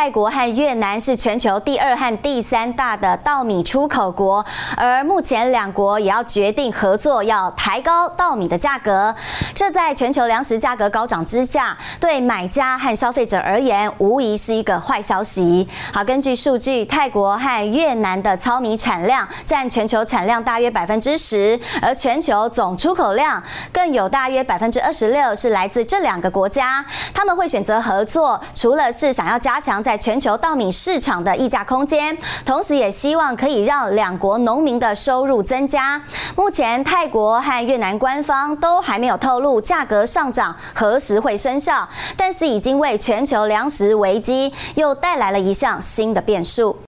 泰国和越南是全球第二和第三大的稻米出口国，而目前两国也要决定合作，要抬高稻米的价格。这在全球粮食价格高涨之下，对买家和消费者而言，无疑是一个坏消息。好，根据数据，泰国和越南的糙米产量占全球产量大约百分之十，而全球总出口量更有大约百分之二十六是来自这两个国家。他们会选择合作，除了是想要加强在在全球稻米市场的溢价空间，同时也希望可以让两国农民的收入增加。目前，泰国和越南官方都还没有透露价格上涨何时会生效，但是已经为全球粮食危机又带来了一项新的变数。